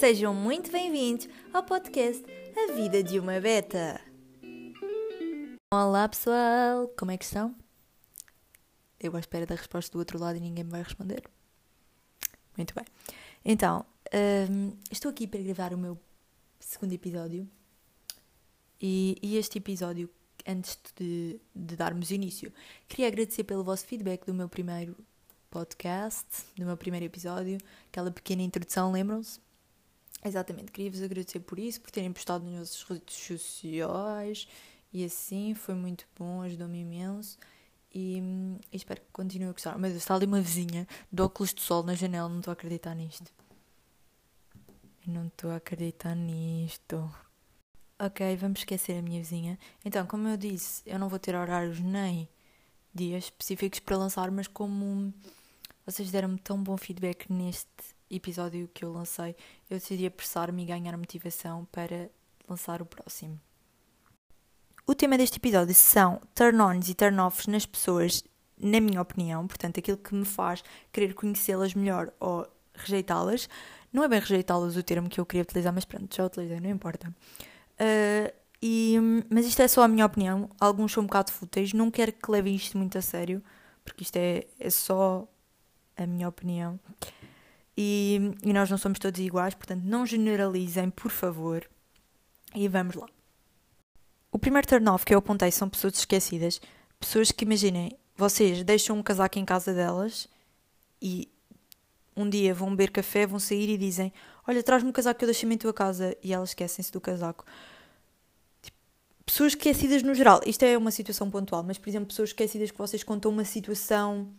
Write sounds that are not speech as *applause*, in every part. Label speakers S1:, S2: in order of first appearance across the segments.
S1: Sejam muito bem-vindos ao podcast A Vida de uma Beta. Olá pessoal, como é que estão? Eu à espera da resposta do outro lado e ninguém me vai responder. Muito bem. Então, hum, estou aqui para gravar o meu segundo episódio. E, e este episódio, antes de, de darmos início, queria agradecer pelo vosso feedback do meu primeiro podcast, do meu primeiro episódio, aquela pequena introdução, lembram-se? Exatamente, queria-vos agradecer por isso, por terem postado nas nossas redes sociais e assim, foi muito bom, ajudou-me imenso e, e, espero que continue a gostar. Mas está ali uma vizinha de óculos de sol na janela, não estou a acreditar nisto. Não estou a acreditar nisto. Ok, vamos esquecer a minha vizinha. Então, como eu disse, eu não vou ter horários nem dias específicos para lançar, mas como vocês deram-me tão bom feedback neste episódio que eu lancei, eu decidi apressar-me e ganhar motivação para lançar o próximo. O tema deste episódio são turn-ons e turn-offs nas pessoas, na minha opinião, portanto, aquilo que me faz querer conhecê-las melhor ou rejeitá-las. Não é bem rejeitá-las o termo que eu queria utilizar, mas pronto, já utilizei, não importa. Uh, e, mas isto é só a minha opinião. Alguns são um bocado fúteis. Não quero que levem isto muito a sério, porque isto é, é só a minha opinião. E, e nós não somos todos iguais, portanto, não generalizem, por favor. E vamos lá. O primeiro turn-off que eu apontei são pessoas esquecidas. Pessoas que, imaginem, vocês deixam um casaco em casa delas e um dia vão beber café, vão sair e dizem: Olha, traz-me o casaco que eu deixei em tua casa. E elas esquecem-se do casaco. Tipo, pessoas esquecidas no geral. Isto é uma situação pontual, mas, por exemplo, pessoas esquecidas que vocês contam uma situação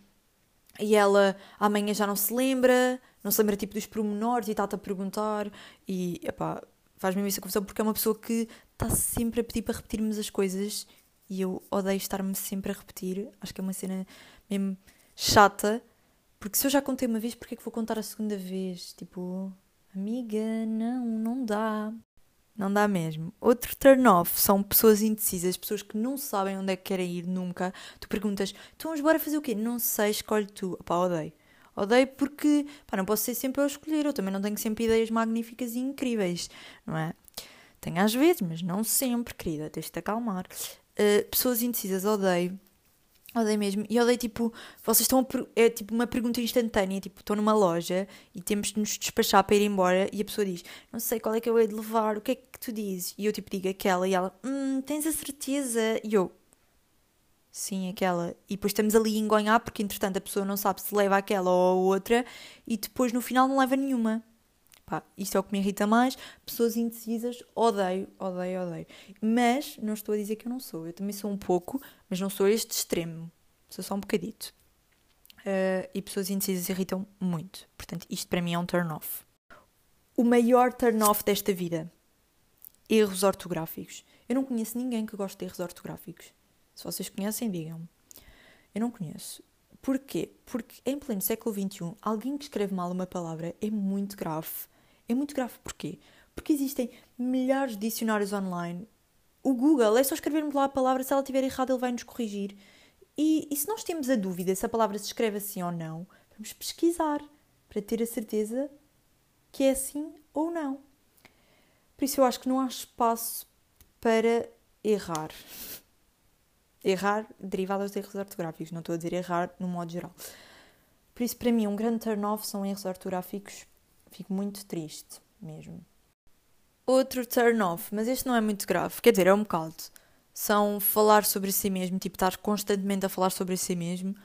S1: e ela amanhã já não se lembra, não se lembra tipo dos pormenores e está-te a perguntar e epá, faz-me essa confusão porque é uma pessoa que está sempre a pedir para repetirmos as coisas e eu odeio estar-me sempre a repetir. Acho que é uma cena mesmo chata, porque se eu já contei uma vez, porque é que vou contar a segunda vez? Tipo, amiga, não, não dá. Não dá mesmo. Outro turn off são pessoas indecisas, pessoas que não sabem onde é que querem ir nunca. Tu perguntas, então vamos bora fazer o quê? Não sei, escolhe tu. Pá, odeio. Odeio porque, pá, não posso ser sempre eu a escolher. Eu também não tenho sempre ideias magníficas e incríveis, não é? Tenho às vezes, mas não sempre, querida. Tens de te acalmar. Uh, pessoas indecisas, odeio. Odeio mesmo. E odeio, tipo, vocês estão. A, é tipo uma pergunta instantânea. Tipo, estou numa loja e temos de nos despachar para ir embora. E a pessoa diz: Não sei qual é que eu hei de levar, o que é que tu dizes? E eu, tipo, digo aquela. E ela: Hum, tens a certeza? E eu: Sim, aquela. E depois estamos ali a engonhar porque, entretanto, a pessoa não sabe se leva aquela ou a outra. E depois, no final, não leva nenhuma. Pá, isto é o que me irrita mais. Pessoas indecisas, odeio, odeio, odeio. Mas não estou a dizer que eu não sou. Eu também sou um pouco, mas não sou este extremo. Sou só um bocadito. Uh, e pessoas indecisas irritam muito. Portanto, isto para mim é um turn-off. O maior turn-off desta vida: erros ortográficos. Eu não conheço ninguém que goste de erros ortográficos. Se vocês conhecem, digam-me. Eu não conheço. Porquê? Porque em pleno século XXI, alguém que escreve mal uma palavra é muito grave. É muito grave porquê? Porque existem milhares de dicionários online. O Google é só escrevermos lá a palavra, se ela estiver errada, ele vai nos corrigir. E, e se nós temos a dúvida se a palavra se escreve assim ou não, vamos pesquisar para ter a certeza que é assim ou não. Por isso eu acho que não há espaço para errar. Errar derivado dos erros ortográficos, não estou a dizer errar no modo geral. Por isso, para mim, um grande turn-off são erros ortográficos Fico muito triste, mesmo. Outro turn off, mas este não é muito grave, quer dizer, é um bocado. São falar sobre si mesmo, tipo, estar constantemente a falar sobre si mesmo.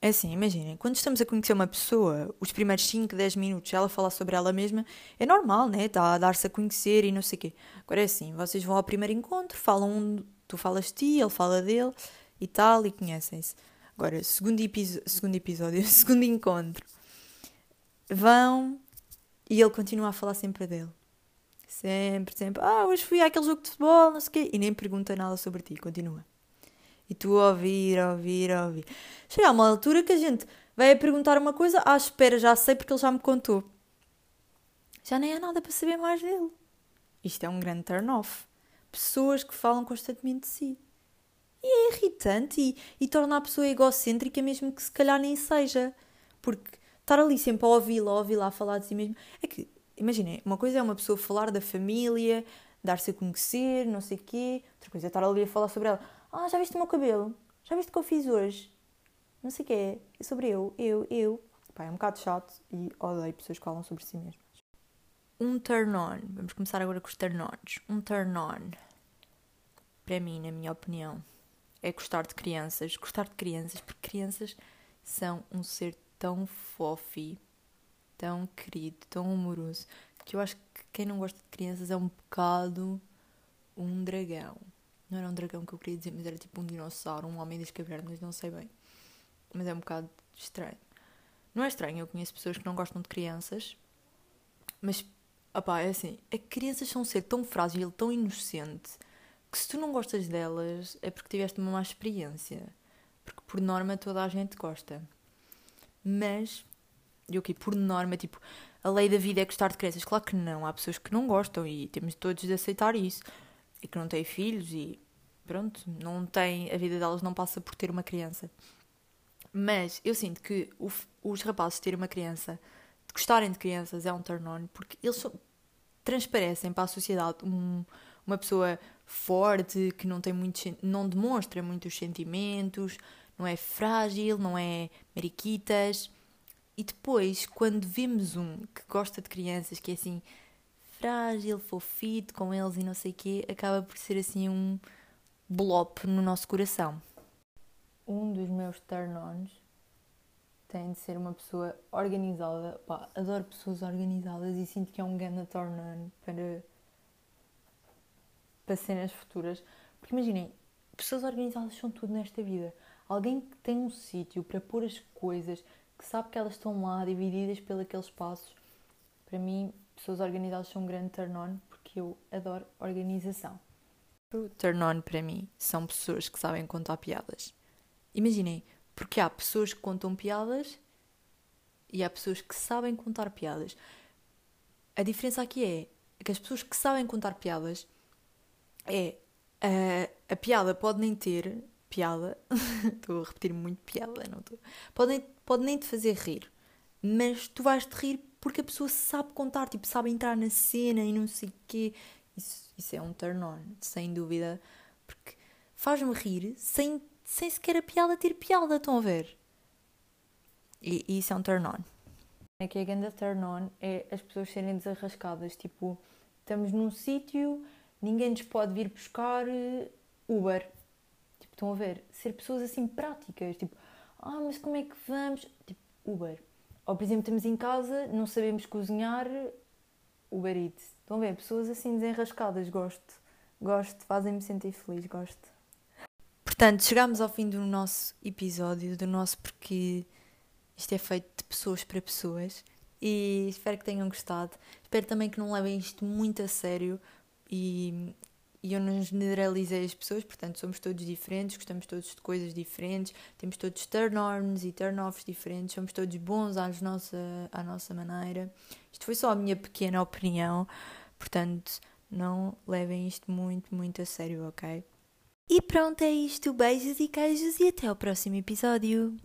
S1: É assim, imaginem, quando estamos a conhecer uma pessoa, os primeiros 5, 10 minutos, ela falar sobre ela mesma, é normal, né? Está a dar-se a conhecer e não sei o quê. Agora é assim, vocês vão ao primeiro encontro, falam, tu falas de ti, ele fala dele e tal, e conhecem-se. Agora, segundo, segundo episódio, *laughs* segundo encontro, vão e ele continua a falar sempre dele. Sempre, sempre. Ah, hoje fui àquele jogo de futebol, não sei o quê. E nem pergunta nada sobre ti, continua. E tu a ouvir, a ouvir, a ouvir. Chega a uma altura que a gente vai a perguntar uma coisa, ah, espera, já sei porque ele já me contou. Já nem há nada para saber mais dele. Isto é um grande turn-off. Pessoas que falam constantemente de si. E é irritante e, e torna a pessoa egocêntrica, mesmo que se calhar nem seja. Porque estar ali sempre a ouvi-la, a ouvi-la falar de si mesmo. É que imaginem, uma coisa é uma pessoa falar da família, dar-se a conhecer, não sei o quê. Outra coisa é estar ali a falar sobre ela. Ah, já viste o meu cabelo? Já viste o que eu fiz hoje? Não sei o quê. É sobre eu, eu, eu. Pá, é um bocado chato e odeio pessoas que falam sobre si mesmas. Um turn on. Vamos começar agora com os turn ons. Um turn on. Para mim, na minha opinião, é gostar de crianças. Gostar de crianças, porque crianças são um ser tão fofi, tão querido, tão amoroso, que eu acho que quem não gosta de crianças é um bocado um dragão. Não era um dragão que eu queria dizer, mas era tipo um dinossauro, um homem das cavernas, não sei bem. Mas é um bocado estranho. Não é estranho, eu conheço pessoas que não gostam de crianças, mas, opá, é assim, é que crianças são um ser tão frágil, tão inocente, que se tu não gostas delas é porque tiveste uma má experiência. Porque por norma toda a gente gosta. Mas, e o que por norma, tipo, a lei da vida é gostar de crianças. Claro que não, há pessoas que não gostam e temos todos de aceitar isso. E que não têm filhos e pronto, não tem, a vida delas não passa por ter uma criança. Mas eu sinto que o, os rapazes terem uma criança, de gostarem de crianças, é um turn on, porque eles são, transparecem para a sociedade um, uma pessoa forte, que não tem muito, não demonstra muitos sentimentos, não é frágil, não é mariquitas. E depois, quando vemos um que gosta de crianças, que é assim frágil, fofito com eles e não sei o quê, acaba por ser assim um blop no nosso coração. Um dos meus turn-ons tem de ser uma pessoa organizada. Pá, adoro pessoas organizadas e sinto que é um grande turn-on para, para cenas futuras. Porque imaginem, pessoas organizadas são tudo nesta vida. Alguém que tem um sítio para pôr as coisas, que sabe que elas estão lá divididas pelos espaços. Para mim, pessoas organizadas são um grande turn-on porque eu adoro organização. O turn-on para mim são pessoas que sabem contar piadas. Imaginem, porque há pessoas que contam piadas e há pessoas que sabem contar piadas. A diferença aqui é que as pessoas que sabem contar piadas é a, a piada pode nem ter piada, *laughs* estou a repetir muito piada, não estou. Pode, pode nem te fazer rir, mas tu vais te rir porque a pessoa sabe contar, tipo, sabe entrar na cena e não sei o quê. Isso, isso é um turn on, sem dúvida, porque faz-me rir sem, sem sequer a piada ter piada, estão a ver? E, e isso é um turn on. Aqui a grande turn on é as pessoas serem desarrascadas, tipo, estamos num sítio, ninguém nos pode vir buscar eh, Uber Estão a ver? Ser pessoas assim práticas, tipo, ah, mas como é que vamos? Tipo, Uber. Ou, por exemplo, estamos em casa, não sabemos cozinhar, Uber Eats. Estão a ver? Pessoas assim desenrascadas, gosto. Gosto, fazem-me sentir feliz, gosto. Portanto, chegamos ao fim do nosso episódio, do nosso porque isto é feito de pessoas para pessoas e espero que tenham gostado. Espero também que não levem isto muito a sério e e eu não generalizei as pessoas, portanto, somos todos diferentes, gostamos todos de coisas diferentes, temos todos turn-ons e turn-offs diferentes, somos todos bons à nossa, à nossa maneira. Isto foi só a minha pequena opinião, portanto, não levem isto muito, muito a sério, ok? E pronto, é isto. Beijos e queijos e até ao próximo episódio.